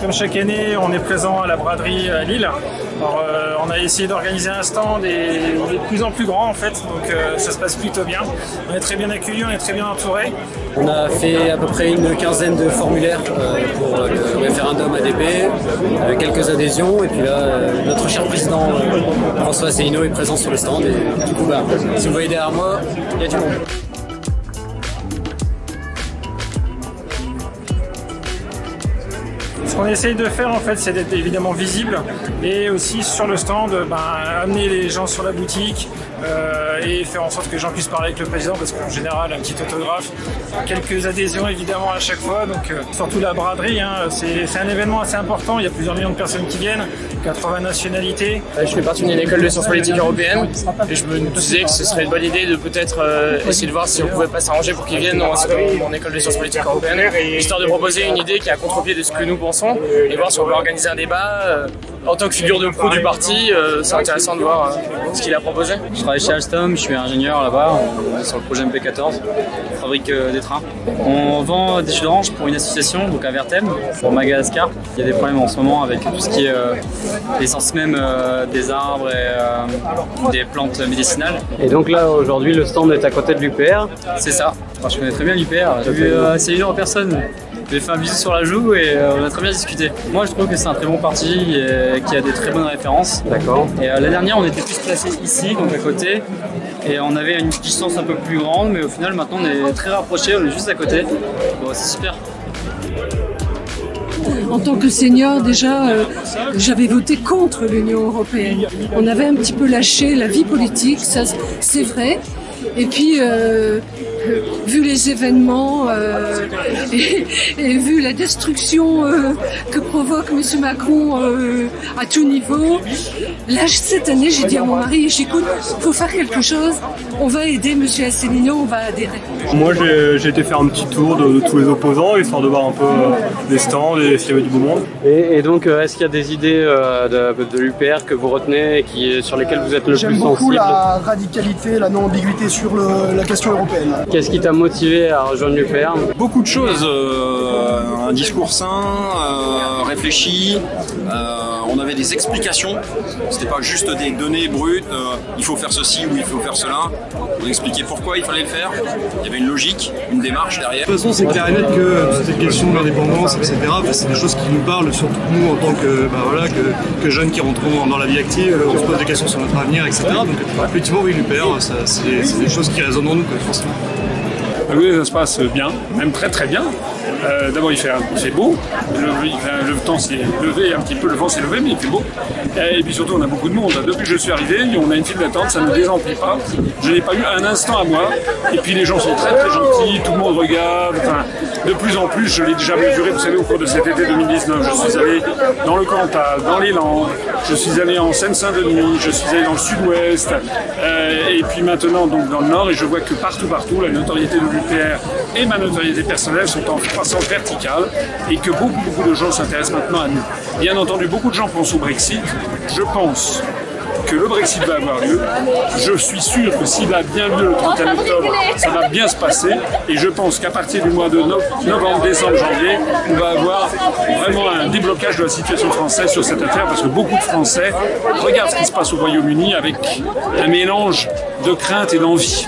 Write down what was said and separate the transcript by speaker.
Speaker 1: Comme chaque année, on est présent à la braderie à Lille. Euh, on a essayé d'organiser un stand et il est de plus en plus grand en fait, donc euh, ça se passe plutôt bien. On est très bien accueillis, on est très bien entouré.
Speaker 2: On a fait à peu près une quinzaine de formulaires euh, pour le référendum ADP, quelques adhésions, et puis là, notre cher président François Asselineau est présent sur le stand, et du coup, bah, si vous voyez derrière moi, il y a du monde.
Speaker 1: Qu'on essaye de faire en fait, c'est d'être évidemment visible et aussi sur le stand, ben, amener les gens sur la boutique euh, et faire en sorte que les gens puissent parler avec le président parce qu'en général, un petit autographe, quelques adhésions évidemment à chaque fois. Donc euh, surtout la braderie, hein, c'est un événement assez important. Il y a plusieurs millions de personnes qui viennent, 80 nationalités.
Speaker 3: Je fais partie d'une école de sciences politiques européennes et je me disais que ce serait une bonne idée de peut-être euh, essayer de voir si on pouvait pas s'arranger pour qu'ils viennent dans mon école de sciences politiques européennes, histoire de proposer une idée qui est à contre-pied de ce que nous pensons et voir si on peut organiser un débat. euh, en tant que figure de proue du parti, euh, c'est intéressant de voir euh, ce qu'il a proposé.
Speaker 2: Je travaille chez Alstom, je suis ingénieur là-bas, on est sur le projet MP14, on fabrique des trains. On vend des jus d'orange pour une association, donc à Vertem, pour Madagascar. Il y a des problèmes en ce moment avec tout ce qui est euh, l'essence même euh, des arbres et euh, des plantes médicinales. Et donc là, aujourd'hui, le stand est à côté de l'UPR. C'est ça. Enfin, je connais très bien l'UPR. J'ai vu euh, en personne. J'ai fait un bisou sur la joue et euh, on a très bien discuté. Moi, je trouve que c'est un très bon parti et qui a des très bonnes références. D'accord. Et euh, la dernière, on était plus placés ici, donc à côté. Et on avait une distance un peu plus grande, mais au final, maintenant, on est très rapprochés, on est juste à côté. Bon, c'est super.
Speaker 4: En tant que senior, déjà, euh, j'avais voté contre l'Union européenne. On avait un petit peu lâché la vie politique, ça c'est vrai. Et puis, euh, euh, vu les événements euh, et, et vu la destruction euh, que provoque M. Macron euh, à tout niveau, là, cette année, j'ai dit à mon mari, j'écoute, faut faire quelque chose, on va aider M. Asselineau, on va adhérer.
Speaker 5: Moi, j'ai été faire un petit tour de, de tous les opposants, histoire de voir un peu euh, les stands et s'il y avait du beau monde.
Speaker 2: Et, et donc, euh, est-ce qu'il y a des idées euh, de, de l'UPR que vous retenez et qui, sur lesquelles vous êtes le
Speaker 6: J'aime
Speaker 2: plus
Speaker 6: beaucoup
Speaker 2: sensible
Speaker 6: la radicalité, la non-ambiguïté sur le- la question européenne.
Speaker 2: Qu'est-ce qui t'a motivé à rejoindre l'UPR
Speaker 7: Beaucoup de choses, euh, un discours sain, euh, réfléchi, euh, on avait des explications, c'était pas juste des données brutes, euh, il faut faire ceci ou il faut faire cela, on expliquait pourquoi il fallait le faire, il y avait une logique, une démarche derrière.
Speaker 8: De toute façon, c'est clair et net que toutes ces questions d'indépendance, etc., c'est des choses qui nous parlent, surtout nous en tant que, bah, voilà, que, que jeunes qui rentrons dans la vie active, on se pose des questions sur notre avenir, etc. Donc, effectivement, oui, l'UPR, c'est c'est des choses qui résonnent en nous, quoi, forcément.
Speaker 9: Ça se passe bien, même très très bien. Euh, D'abord, il fait, fait beau, le temps s'est levé un petit peu, le vent s'est levé, mais il fait beau. Et puis surtout, on a beaucoup de monde. Depuis que je suis arrivé, on a une file d'attente, ça ne désemplit pas. Je n'ai pas eu un instant à moi. Et puis les gens sont très très gentils, tout le monde regarde. Enfin, de plus en plus, je l'ai déjà mesuré, vous savez, au cours de cet été 2019. Je suis allé dans le Cantal, dans les Landes, je suis allé en Seine-Saint-Denis, je suis allé dans le Sud-Ouest, euh, et puis maintenant donc dans le Nord, et je vois que partout, partout, la notoriété de l'UPR et ma notoriété personnelle sont en croissance verticale, et que beaucoup, beaucoup de gens s'intéressent maintenant à nous. Bien entendu, beaucoup de gens pensent au Brexit. Je pense que le Brexit va avoir lieu. Je suis sûr que s'il a bien lieu le 31 octobre, ça va bien se passer. Et je pense qu'à partir du mois de no- novembre, décembre, janvier, on va avoir vraiment un déblocage de la situation française sur cette affaire parce que beaucoup de Français regardent ce qui se passe au Royaume-Uni avec un mélange de crainte et d'envie.